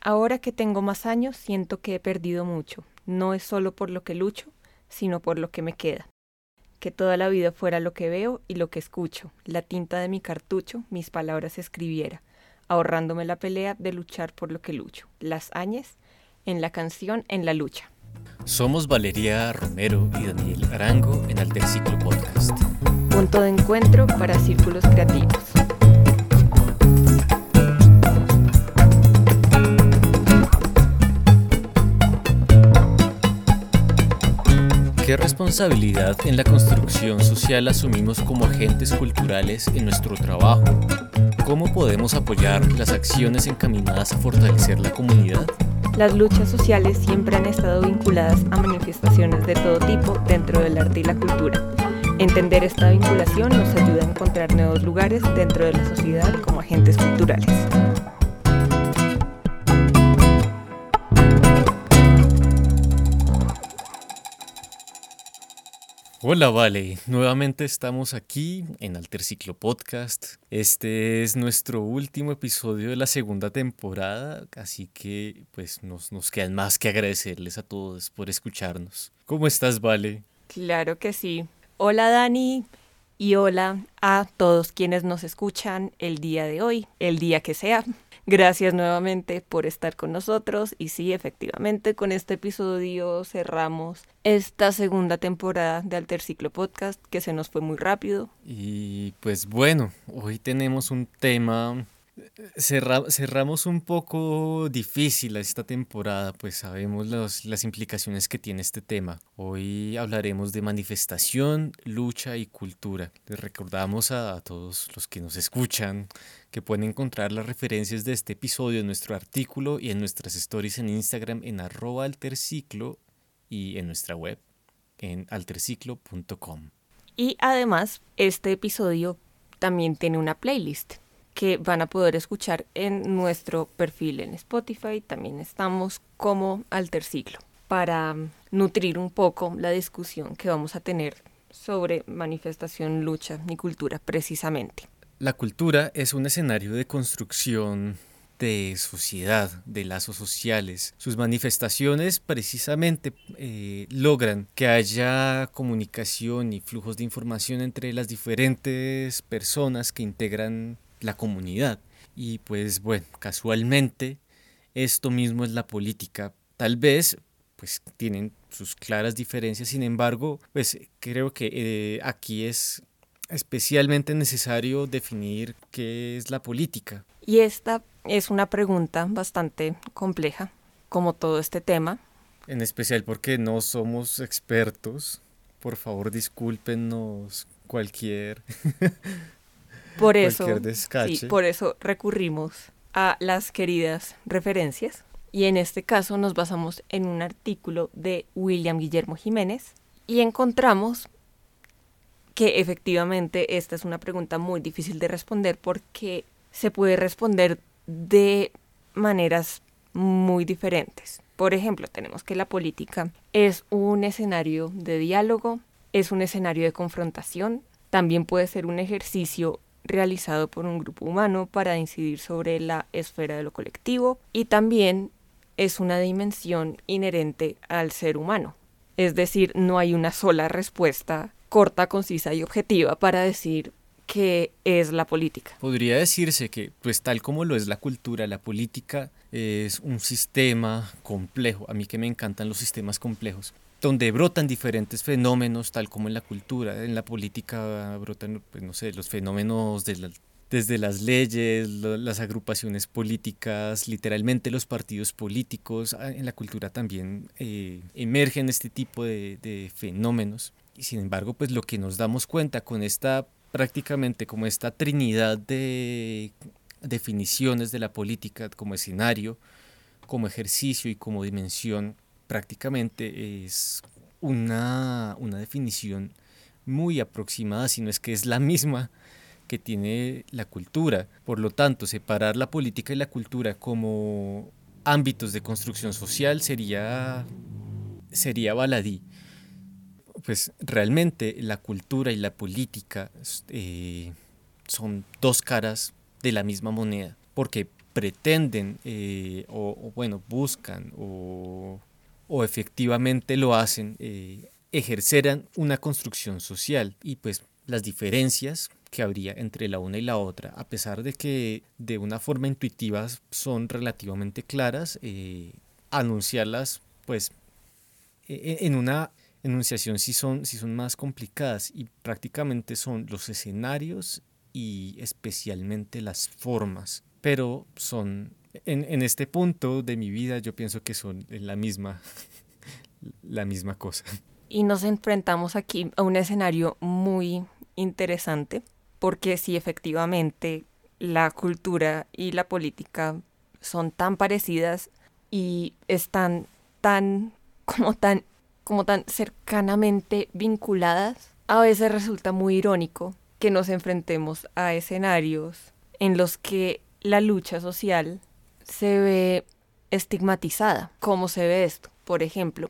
Ahora que tengo más años, siento que he perdido mucho. No es solo por lo que lucho, sino por lo que me queda. Que toda la vida fuera lo que veo y lo que escucho, la tinta de mi cartucho, mis palabras escribiera, ahorrándome la pelea de luchar por lo que lucho. Las añes, en la canción, en la lucha. Somos Valeria Romero y Daniel Arango en Alterciclo Podcast. Punto de encuentro para círculos creativos. ¿Qué responsabilidad en la construcción social asumimos como agentes culturales en nuestro trabajo? ¿Cómo podemos apoyar las acciones encaminadas a fortalecer la comunidad? Las luchas sociales siempre han estado vinculadas a manifestaciones de todo tipo dentro del arte y la cultura. Entender esta vinculación nos ayuda a encontrar nuevos lugares dentro de la sociedad como agentes culturales. Hola, Vale. Nuevamente estamos aquí en Alterciclo Podcast. Este es nuestro último episodio de la segunda temporada, así que pues nos, nos quedan más que agradecerles a todos por escucharnos. ¿Cómo estás, Vale? Claro que sí. Hola, Dani. Y hola a todos quienes nos escuchan el día de hoy, el día que sea. Gracias nuevamente por estar con nosotros y sí, efectivamente, con este episodio cerramos esta segunda temporada de Alterciclo Podcast que se nos fue muy rápido. Y pues bueno, hoy tenemos un tema cerramos un poco difícil esta temporada, pues sabemos las implicaciones que tiene este tema. Hoy hablaremos de manifestación, lucha y cultura. Les recordamos a, todos los que nos escuchan que pueden encontrar las referencias de este episodio en nuestro artículo y en nuestras stories en Instagram en arroba alterciclo y en nuestra web en alterciclo.com. Y además, este episodio también tiene una playlist que van a poder escuchar en nuestro perfil en Spotify. También estamos como Alterciclo para nutrir un poco la discusión que vamos a tener sobre manifestación, lucha y cultura precisamente. La cultura es un escenario de construcción de sociedad, de lazos sociales. Sus manifestaciones precisamente eh, logran que haya comunicación y flujos de información entre las diferentes personas que integran la comunidad. Y pues bueno, casualmente esto mismo es la política. Tal vez pues tienen sus claras diferencias, sin embargo, pues creo que eh, aquí es especialmente necesario definir qué es la política. Y esta es una pregunta bastante compleja, como todo este tema. En especial porque no somos expertos. Por favor, discúlpenos cualquier Por eso, sí, por eso recurrimos a las queridas referencias. Y en este caso nos basamos en un artículo de William Guillermo Jiménez y encontramos que efectivamente esta es una pregunta muy difícil de responder porque se puede responder de maneras muy diferentes. Por ejemplo, tenemos que la política es un escenario de diálogo, es un escenario de confrontación, también puede ser un ejercicio realizado por un grupo humano para incidir sobre la esfera de lo colectivo y también es una dimensión inherente al ser humano. Es decir, no hay una sola respuesta corta, concisa y objetiva para decir qué es la política. Podría decirse que, pues tal como lo es la cultura, la política es un sistema complejo. A mí que me encantan los sistemas complejos donde brotan diferentes fenómenos, tal como en la cultura, en la política brotan, pues, no sé, los fenómenos desde las leyes, las agrupaciones políticas, literalmente los partidos políticos, ah, en la cultura también eh, emergen este tipo de, de fenómenos. Y sin embargo, pues lo que nos damos cuenta con esta prácticamente como esta trinidad de definiciones de la política como escenario, como ejercicio y como dimensión prácticamente es una, definición muy aproximada, si no es que es la misma que tiene la cultura. Por lo tanto, separar la política y la cultura como ámbitos de construcción social sería, sería baladí. Pues realmente la cultura y la política eh, son dos caras de la misma moneda, porque pretenden eh, o, bueno, buscan o, efectivamente lo hacen, eh, ejerceran una construcción social. Y pues las diferencias que habría entre la una y la otra, a pesar de que de una forma intuitiva son relativamente claras, eh, anunciarlas pues e, e, en una enunciación sí son, sí son más complicadas y prácticamente son los escenarios y especialmente las formas, pero son en, en este punto de mi vida yo pienso que son la misma, la misma cosa. Y nos enfrentamos aquí a un escenario muy interesante, porque si efectivamente la cultura y la política son tan parecidas y están tan como tan como tan cercanamente vinculadas, a veces resulta muy irónico que nos enfrentemos a escenarios en los que la lucha social se ve estigmatizada. ¿Cómo se ve esto? Por ejemplo,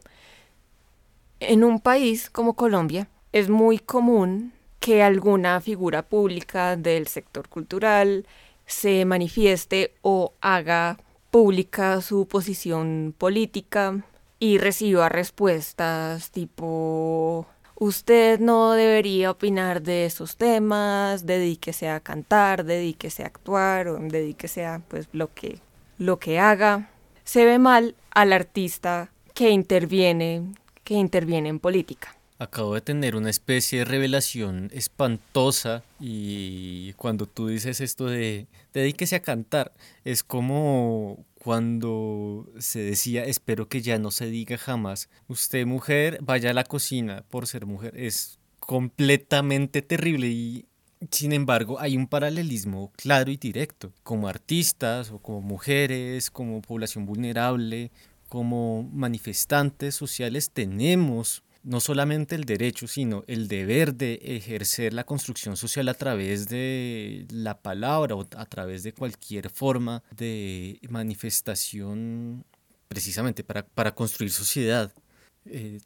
en un país como Colombia es muy común que alguna figura pública del sector cultural se manifieste o haga pública su posición política y reciba respuestas tipo usted no debería opinar de esos temas, dedíquese a cantar, dedíquese a actuar o dedíquese a pues lo que lo que haga. Se ve mal al artista que interviene, que interviene en política. Acabo de tener una especie de revelación espantosa y cuando tú dices esto de dedíquese a cantar, es como cuando se decía, espero que ya no se diga jamás, usted mujer, vaya a la cocina por ser mujer, es completamente terrible y sin embargo hay un paralelismo claro y directo, como artistas o como mujeres, como población vulnerable, como manifestantes sociales tenemos no solamente el derecho, sino el deber de ejercer la construcción social a través de la palabra o a través de cualquier forma de manifestación precisamente para, para construir sociedad. Eh,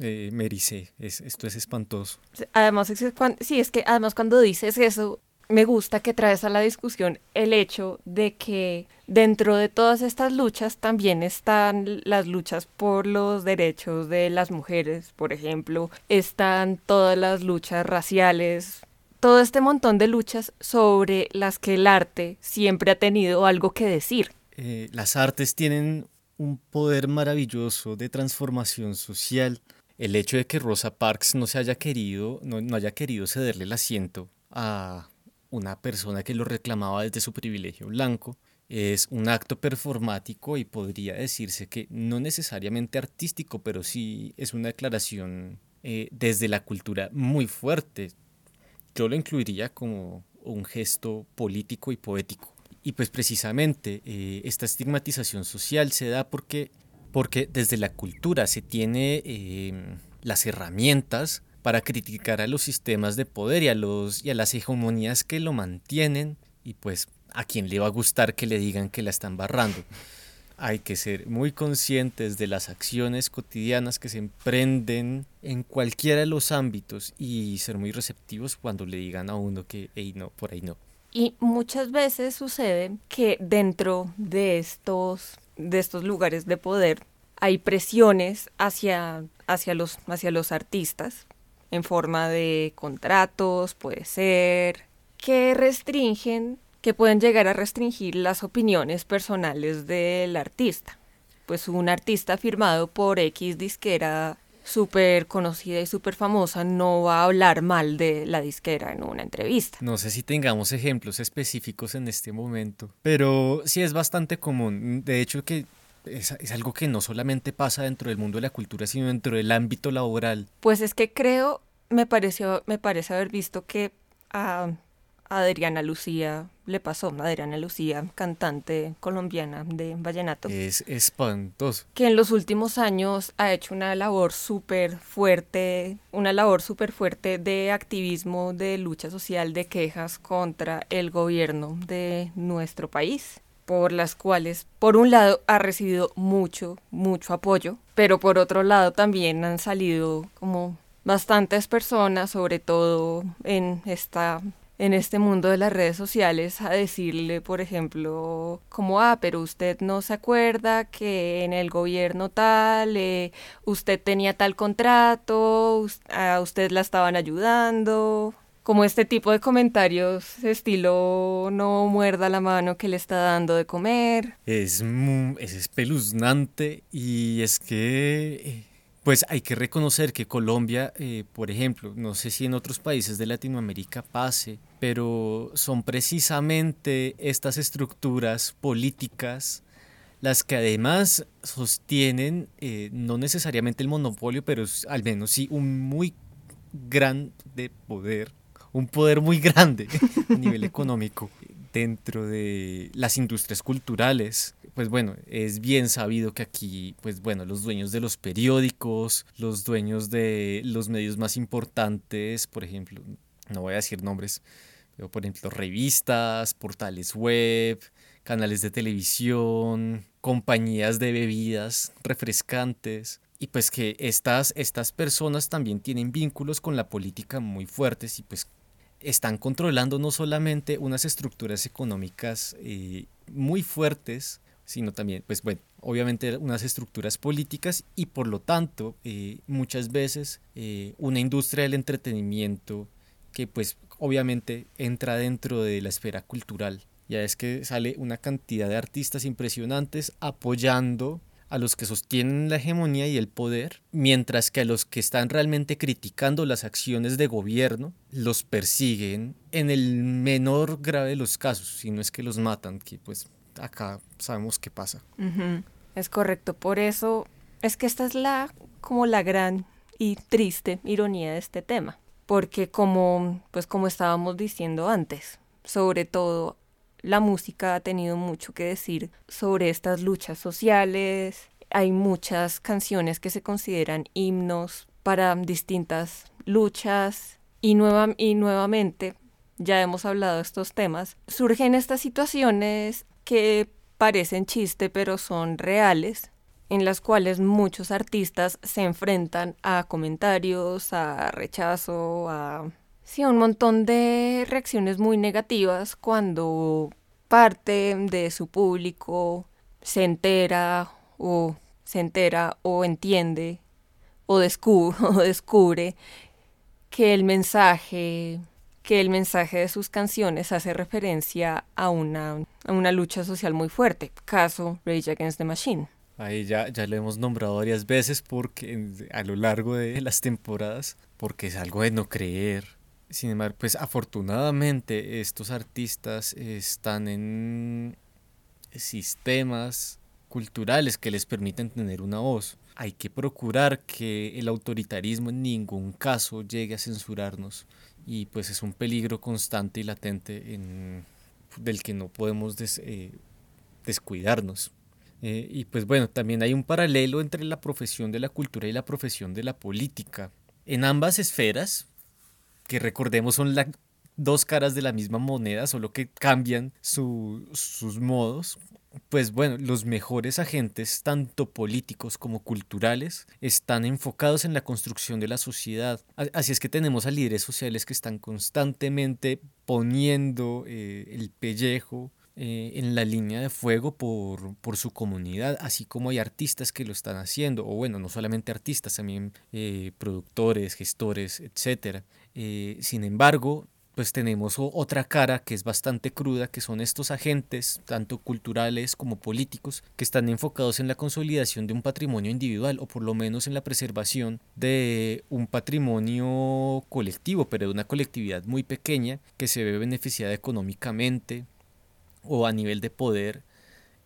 eh Merice, es, esto es espantoso. Además, sí, es que además cuando dices eso, me gusta que traes a la discusión el hecho de que dentro de todas estas luchas también están las luchas por los derechos de las mujeres, por ejemplo, están todas las luchas raciales, todo este montón de luchas sobre las que el arte siempre ha tenido algo que decir. Eh, las artes tienen un poder maravilloso de transformación social. El hecho de que Rosa Parks no se haya querido, no haya querido cederle el asiento a una persona que lo reclamaba desde su privilegio blanco. Es un acto performático y podría decirse que no necesariamente artístico, pero sí es una declaración eh, desde la cultura muy fuerte. Yo lo incluiría como un gesto político y poético. Y pues precisamente eh, esta estigmatización social se da porque, porque desde la cultura se tiene eh, las herramientas para criticar a los sistemas de poder y a, los, y a las hegemonías que lo mantienen y pues a quien le va a gustar que le digan que la están barrando. Hay que ser muy conscientes de las acciones cotidianas que se emprenden en cualquiera de los ámbitos y ser muy receptivos cuando le digan a uno que, hey, no, por ahí no. Y muchas veces sucede que dentro de estos, de estos lugares de poder hay presiones hacia, hacia, los, hacia los artistas en forma de contratos, puede ser, que restringen, que pueden llegar a restringir las opiniones personales del artista. Pues un artista firmado por X disquera súper conocida y súper famosa no va a hablar mal de la disquera en una entrevista. No sé si tengamos ejemplos específicos en este momento, pero sí es bastante común. De hecho que es, algo que no solamente pasa dentro del mundo de la cultura, sino dentro del ámbito laboral. Pues es que creo, me pareció, me parece haber visto que a Adriana Lucía le pasó, Adriana Lucía, cantante colombiana de vallenato. Es espantoso. Que en los últimos años ha hecho una labor súper fuerte, una labor súper fuerte de activismo, de lucha social, de quejas contra el gobierno de nuestro país por las cuales, por un lado, ha recibido mucho, mucho apoyo, pero por otro lado también han salido como bastantes personas, sobre todo en esta en este mundo de las redes sociales a decirle, por ejemplo, como, ah, pero usted no se acuerda que en el gobierno tal, eh, usted tenía tal contrato, a usted la estaban ayudando, como este tipo de comentarios estilo no muerda la mano que le está dando de comer. Es, es espeluznante y es que pues hay que reconocer que Colombia, eh, por ejemplo, no sé si en otros países de Latinoamérica pase, pero son precisamente estas estructuras políticas las que además sostienen eh, no necesariamente el monopolio, pero al menos sí un muy grande poder, un poder muy grande a nivel económico dentro de las industrias culturales. Pues bueno, es bien sabido que aquí, pues bueno, los dueños de los periódicos, los dueños de los medios más importantes, por ejemplo, no voy a decir nombres, por ejemplo, revistas, portales web, canales de televisión, compañías de bebidas refrescantes, y pues que estas, estas personas también tienen vínculos con la política muy fuertes y pues están controlando no solamente unas estructuras económicas eh, muy fuertes, sino también, pues bueno, obviamente unas estructuras políticas y por lo tanto eh, muchas veces eh, una industria del entretenimiento que pues obviamente entra dentro de la esfera cultural. Ya es que sale una cantidad de artistas impresionantes apoyando a los que sostienen la hegemonía y el poder, mientras que a los que están realmente criticando las acciones de gobierno los persiguen en el menor grave de los casos, si no es que los matan, que pues acá sabemos qué pasa. Es correcto, por eso es que esta es la como la gran y triste ironía de este tema, porque como pues como estábamos diciendo antes, sobre todo la música ha tenido mucho que decir sobre estas luchas sociales. Hay muchas canciones que se consideran himnos para distintas luchas y, nueva, y nuevamente, ya hemos hablado de estos temas, surgen estas situaciones que parecen chiste pero son reales, en las cuales muchos artistas se enfrentan a comentarios, a rechazo, a Sí, un montón de reacciones muy negativas cuando parte de su público se entera o se entera o entiende o descubre, o descubre que el mensaje que el mensaje de sus canciones hace referencia a una, a una lucha social muy fuerte. Caso Rage Against the Machine. Ahí ya, ya lo hemos nombrado varias veces porque a lo largo de las temporadas, porque es algo de no creer sin embargo, pues afortunadamente estos artistas están en sistemas culturales que les permiten tener una voz. Hay que procurar que el autoritarismo en ningún caso llegue a censurarnos y pues es un peligro constante y latente en, del que no podemos eh, descuidarnos. Eh, y pues bueno, también hay un paralelo entre la profesión de la cultura y la profesión de la política. En ambas esferas, que recordemos son las dos caras de la misma moneda, solo que cambian sus modos. Pues bueno, los mejores agentes, tanto políticos como culturales, están enfocados en la construcción de la sociedad. Así es que tenemos a líderes sociales que están constantemente poniendo eh, el pellejo eh, en la línea de fuego por, por, su comunidad, así como hay artistas que lo están haciendo, o bueno, no solamente artistas, también eh, productores, gestores, etc. Eh, sin embargo, pues tenemos otra cara que es bastante cruda, que son estos agentes, tanto culturales como políticos, que están enfocados en la consolidación de un patrimonio individual o por lo menos en la preservación de un patrimonio colectivo, pero de una colectividad muy pequeña que se ve beneficiada económicamente o a nivel de poder,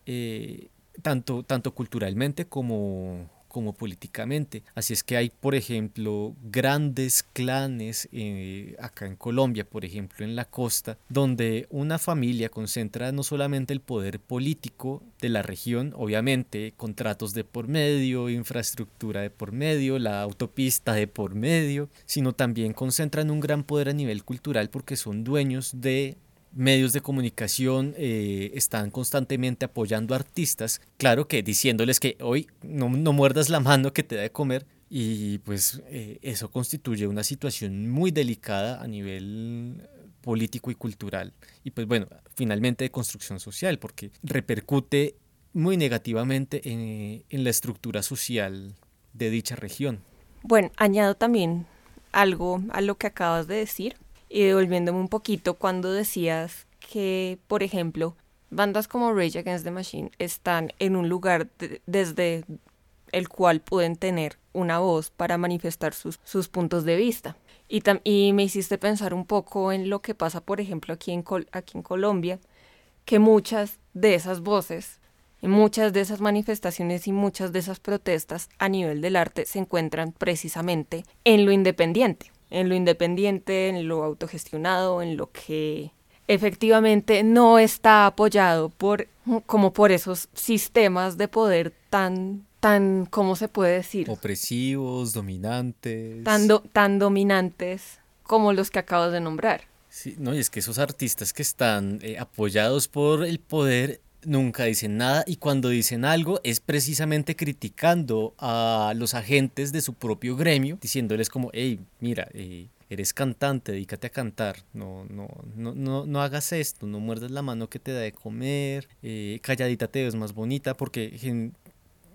eh, tanto, tanto culturalmente como, como políticamente. Así es que hay, por ejemplo, grandes clanes eh, acá en Colombia, por ejemplo, en la costa, donde una familia concentra no solamente el poder político de la región, obviamente, contratos de por medio, infraestructura de por medio, la autopista de por medio, sino también concentran un gran poder a nivel cultural porque son dueños de medios de comunicación eh, están constantemente apoyando a artistas, claro que diciéndoles que hoy no, muerdas la mano que te da de comer y pues eh, eso constituye una situación muy delicada a nivel político y cultural. Y pues bueno, finalmente de construcción social, porque repercute muy negativamente en, en la estructura social de dicha región. Bueno, añado también algo a lo que acabas de decir y devolviéndome un poquito cuando decías que, por ejemplo, bandas como Rage Against the Machine están en un lugar desde el cual pueden tener una voz para manifestar sus, sus puntos de vista. Y, y, me hiciste pensar un poco en lo que pasa, por ejemplo, aquí en, aquí en Colombia, que muchas de esas voces, muchas de esas manifestaciones y muchas de esas protestas a nivel del arte se encuentran precisamente en lo independiente, en lo independiente, en lo autogestionado, en lo que efectivamente no está apoyado por como por esos sistemas de poder tan tan cómo se puede decir opresivos dominantes. Tan, tan dominantes como los que acabas de nombrar. Sí no y es que esos artistas que están eh, apoyados por el poder nunca dicen nada y cuando dicen algo es precisamente criticando a los agentes de su propio gremio diciéndoles como hey mira eh, eres cantante, dedícate a cantar, no, no, no, no, no hagas esto, no muerdas la mano que te da de comer, eh, calladita te ves más bonita, porque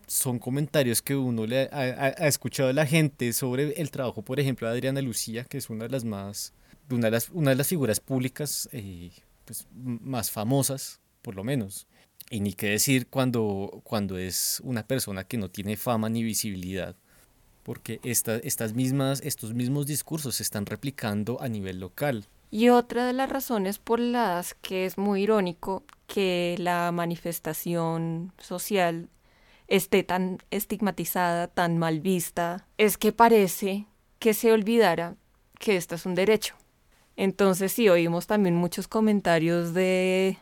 son comentarios que uno ha, escuchado a la gente sobre el trabajo, por ejemplo, de Adriana Lucía, que es una de las más, una de las, una de las figuras públicas eh, pues, más famosas, por lo menos. Y ni qué decir cuando, cuando es una persona que no tiene fama ni visibilidad porque estas mismas, estos mismos discursos se están replicando a nivel local. Y otra de las razones por las que es muy irónico que la manifestación social esté tan estigmatizada, tan mal vista, es que parece que se olvidara que esto es un derecho. Entonces sí, oímos también muchos comentarios de,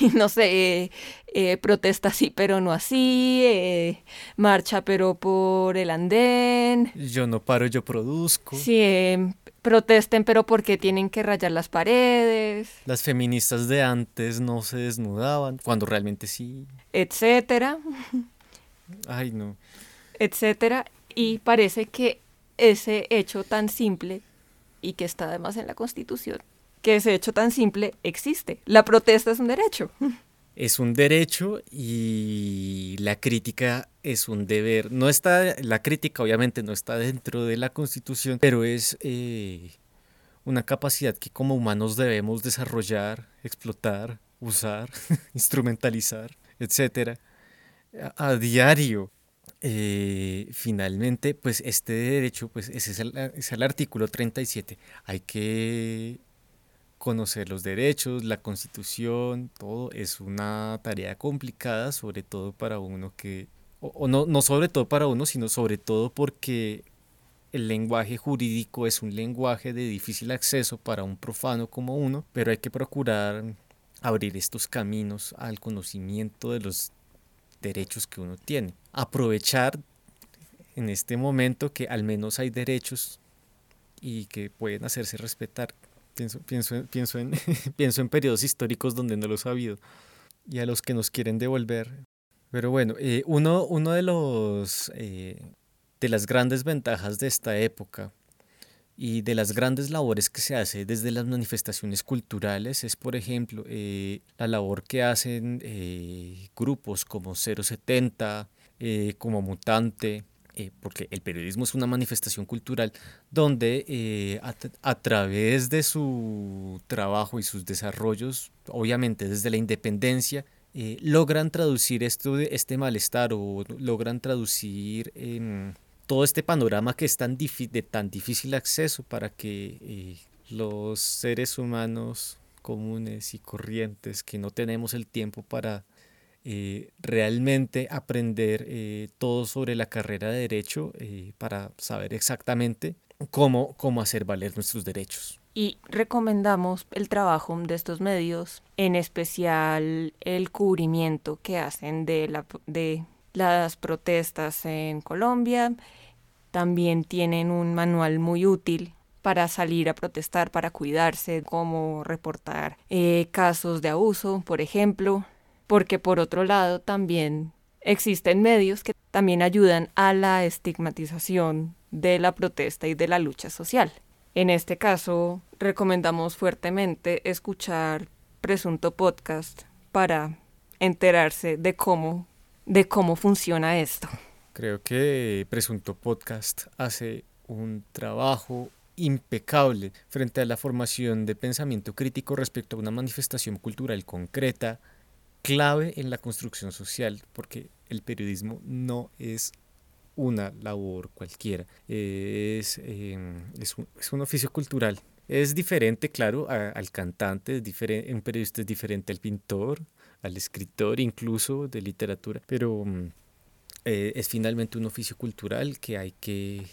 no sé, eh, protesta sí pero no así, eh, marcha pero por el andén. Yo no paro, yo produzco. Sí, em, protesten pero porque tienen que rayar las paredes. Las feministas de antes no se desnudaban, cuando realmente sí. Etcétera. Ay, no. Etcétera. Y parece que ese hecho tan simple y que está además en la Constitución, que ese hecho tan simple existe. La protesta es un derecho. Es un derecho y la crítica es un deber. No está, la crítica obviamente no está dentro de la Constitución, pero es eh, una capacidad que como humanos debemos desarrollar, explotar, usar, instrumentalizar, etcétera, a diario. Eh, finalmente, pues este derecho, pues ese es el, es el artículo 37. Hay que conocer los derechos, la constitución, todo es una tarea complicada, sobre todo para uno que, o, no, no sobre todo para uno, sino sobre todo porque el lenguaje jurídico es un lenguaje de difícil acceso para un profano como uno, pero hay que procurar abrir estos caminos al conocimiento de los derechos que uno tiene. Aprovechar en este momento que al menos hay derechos y que pueden hacerse respetar. Pienso, pienso, pienso, en, pienso en periodos históricos donde no los ha habido y a los que nos quieren devolver. Pero bueno, eh, uno, uno de los eh, de las grandes ventajas de esta época y de las grandes labores que se hace desde las manifestaciones culturales es, por ejemplo, eh, la labor que hacen eh, grupos como 070, eh, como Mutante, porque el periodismo es una manifestación cultural donde a, través de su trabajo y sus desarrollos, obviamente desde la independencia, logran traducir esto, este malestar o logran traducir todo este panorama que es tan de tan difícil acceso para que eh, los seres humanos comunes y corrientes que no tenemos el tiempo para eh, realmente aprender eh, todo sobre la carrera de derecho para saber exactamente cómo, cómo hacer valer nuestros derechos. Y recomendamos el trabajo de estos medios, en especial el cubrimiento que hacen de, la, de las protestas en Colombia. También tienen un manual muy útil para salir a protestar, para cuidarse, cómo reportar eh, casos de abuso, por ejemplo, porque por otro lado también existen medios que también ayudan a la estigmatización de la protesta y de la lucha social. En este caso, recomendamos fuertemente escuchar Presunto Podcast para enterarse de cómo, de cómo funciona esto. Creo que Presunto Podcast hace un trabajo impecable frente a la formación de pensamiento crítico respecto a una manifestación cultural concreta, clave en la construcción social, porque el periodismo no es una labor cualquiera, es, em, es, un, oficio cultural. Es diferente, claro, al cantante, es un periodista es diferente al pintor, al escritor incluso de literatura, pero mm, eh, es finalmente un oficio cultural que hay que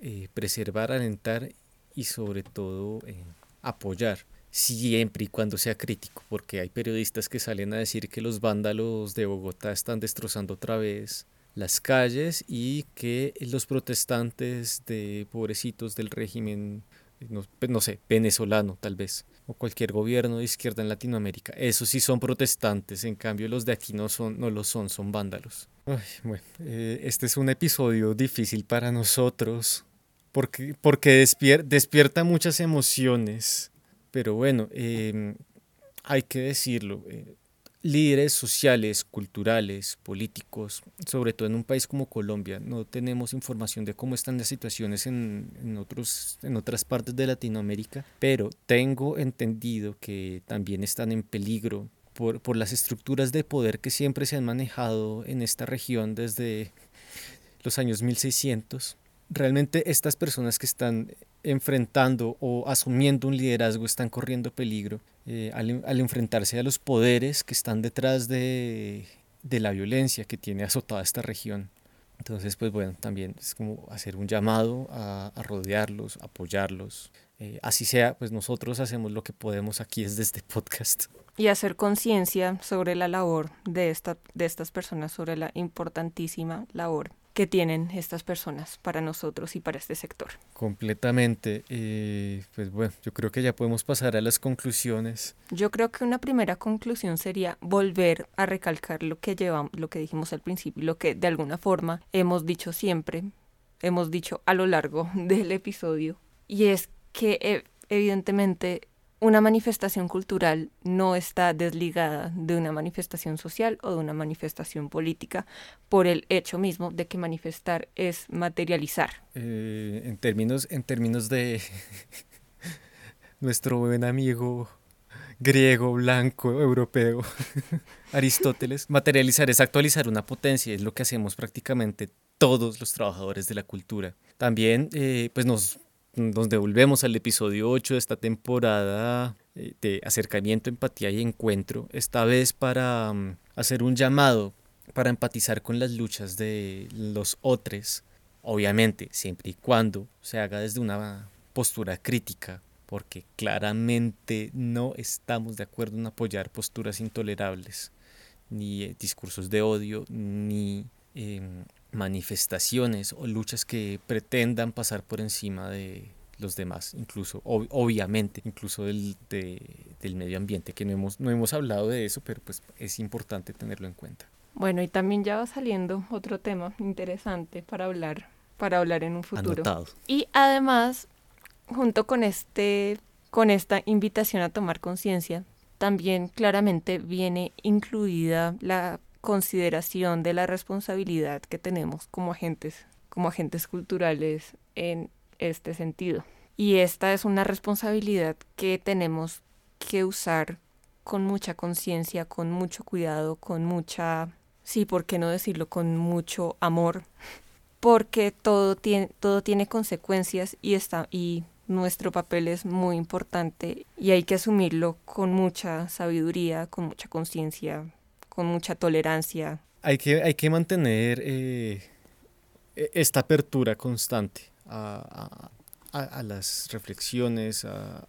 eh, preservar, alentar y sobre todo eh, apoyar siempre y cuando sea crítico, porque hay periodistas que salen a decir que los vándalos de Bogotá están destrozando otra vez las calles y que los protestantes de pobrecitos del régimen, no, pues, no, sé, venezolano tal vez, o cualquier gobierno de izquierda en Latinoamérica, esos sí son protestantes, en cambio los de aquí no, son, no lo son, son vándalos. bueno, eh, este es un episodio difícil para nosotros porque, porque despierta muchas emociones, pero bueno, em, hay que decirlo. Eh, líderes sociales, culturales, políticos, sobre todo en un país como Colombia, no tenemos información de cómo están las situaciones en, en, otros, en otras partes de Latinoamérica, pero tengo entendido que también están en peligro por, por las estructuras de poder que siempre se han manejado en esta región desde los años 1600 realmente estas personas que están enfrentando o asumiendo un liderazgo están corriendo peligro eh, al, enfrentarse a los poderes que están detrás de, la violencia que tiene azotada esta región. Entonces, pues bueno, también es como hacer un llamado a, rodearlos, apoyarlos. Eh, así sea, pues nosotros hacemos lo que podemos aquí desde este podcast. Y hacer conciencia sobre la labor de, esta, de estas personas, sobre la importantísima labor que tienen estas personas para nosotros y para este sector. Completamente. pues bueno, yo creo que ya podemos pasar a las conclusiones. Yo creo que una primera conclusión sería volver a recalcar lo que llevamos, lo que dijimos al principio, lo que de alguna forma hemos dicho siempre, hemos dicho a lo largo del episodio, y es que eh, evidentemente una manifestación cultural no está desligada de una manifestación social o de una manifestación política por el hecho mismo de que manifestar es materializar. Eh, en, términos, en términos de nuestro buen amigo griego, blanco, europeo, Aristóteles, materializar es actualizar una potencia, es lo que hacemos prácticamente todos los trabajadores de la cultura. También eh, pues nos nos devolvemos al episodio 8 de esta temporada eh, de acercamiento, empatía y encuentro, esta vez para mm, hacer un llamado para empatizar con las luchas de los otros, obviamente siempre y cuando se haga desde una postura crítica, porque claramente no estamos de acuerdo en apoyar posturas intolerables, ni eh, discursos de odio, ni em, manifestaciones o luchas que pretendan pasar por encima de los demás, incluso obviamente, incluso del, del medio ambiente, que no hemos, no hemos hablado de eso, pero pues es importante tenerlo en cuenta. Bueno, y también ya va saliendo otro tema interesante para hablar, para hablar en un futuro. Y además, junto con este, con esta invitación a tomar conciencia, también claramente viene incluida la consideración de la responsabilidad que tenemos como agentes, como agentes culturales en este sentido. Y esta es una responsabilidad que tenemos que usar con mucha conciencia, con mucho cuidado, con mucha, sí, ¿por qué no decirlo? Con mucho amor, porque todo tiene, todo tiene consecuencias y, está, y nuestro papel es muy importante y hay que asumirlo con mucha sabiduría, con mucha conciencia, con mucha tolerancia. Hay que, hay que mantener eh, e, esta apertura constante a, a, las reflexiones, a,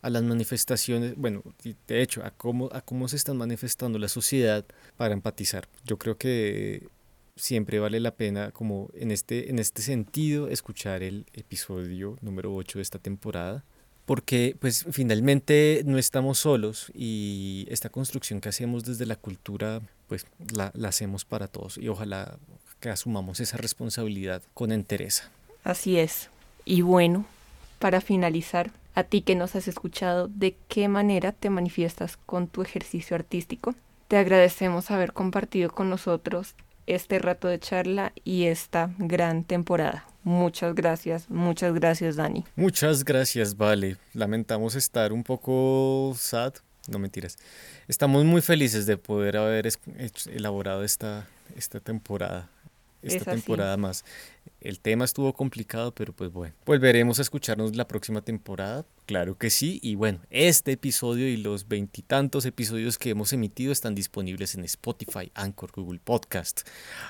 a, las manifestaciones, bueno, de hecho, a cómo, a cómo se está manifestando la sociedad para empatizar. Yo creo que siempre vale la pena, como en este, en este sentido, escuchar el episodio número 8 de esta temporada porque pues finalmente no estamos solos y esta construcción que hacemos desde la cultura pues la, hacemos para todos y ojalá que asumamos esa responsabilidad con entereza. Así es. Y bueno, para finalizar, A ti que nos has escuchado, ¿de qué manera te manifiestas con tu ejercicio artístico? Te agradecemos haber compartido con nosotros este rato de charla y esta gran temporada. Muchas gracias, muchas gracias Dani. Muchas gracias, Vale. Lamentamos estar un poco sad, no mentiras. Estamos muy felices de poder haber elaborado esta, esta temporada esta temporada más. El tema estuvo complicado, pero pues bueno, volveremos a escucharnos la próxima temporada, claro que sí. Y bueno, este episodio y los veintitantos episodios que hemos emitido están disponibles en Spotify, Anchor, Google Podcast,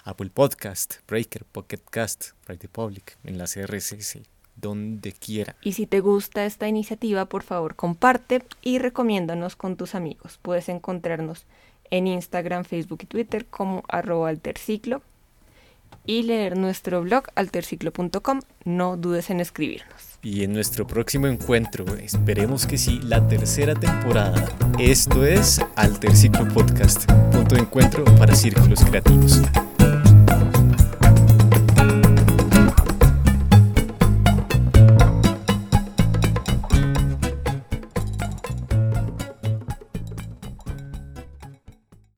Apple Podcast, Breaker, Pocket Cast, Radio Public, en la CRSS, donde quiera. Y si te gusta esta iniciativa, por favor comparte y recomiéndanos con tus amigos. Puedes encontrarnos en Instagram, Facebook y Twitter como arroba alterciclo y leer nuestro blog alterciclo.com. No dudes en escribirnos. Y en nuestro próximo encuentro, esperemos que sí, la tercera temporada. Esto es Alterciclo Podcast, punto de encuentro para círculos creativos.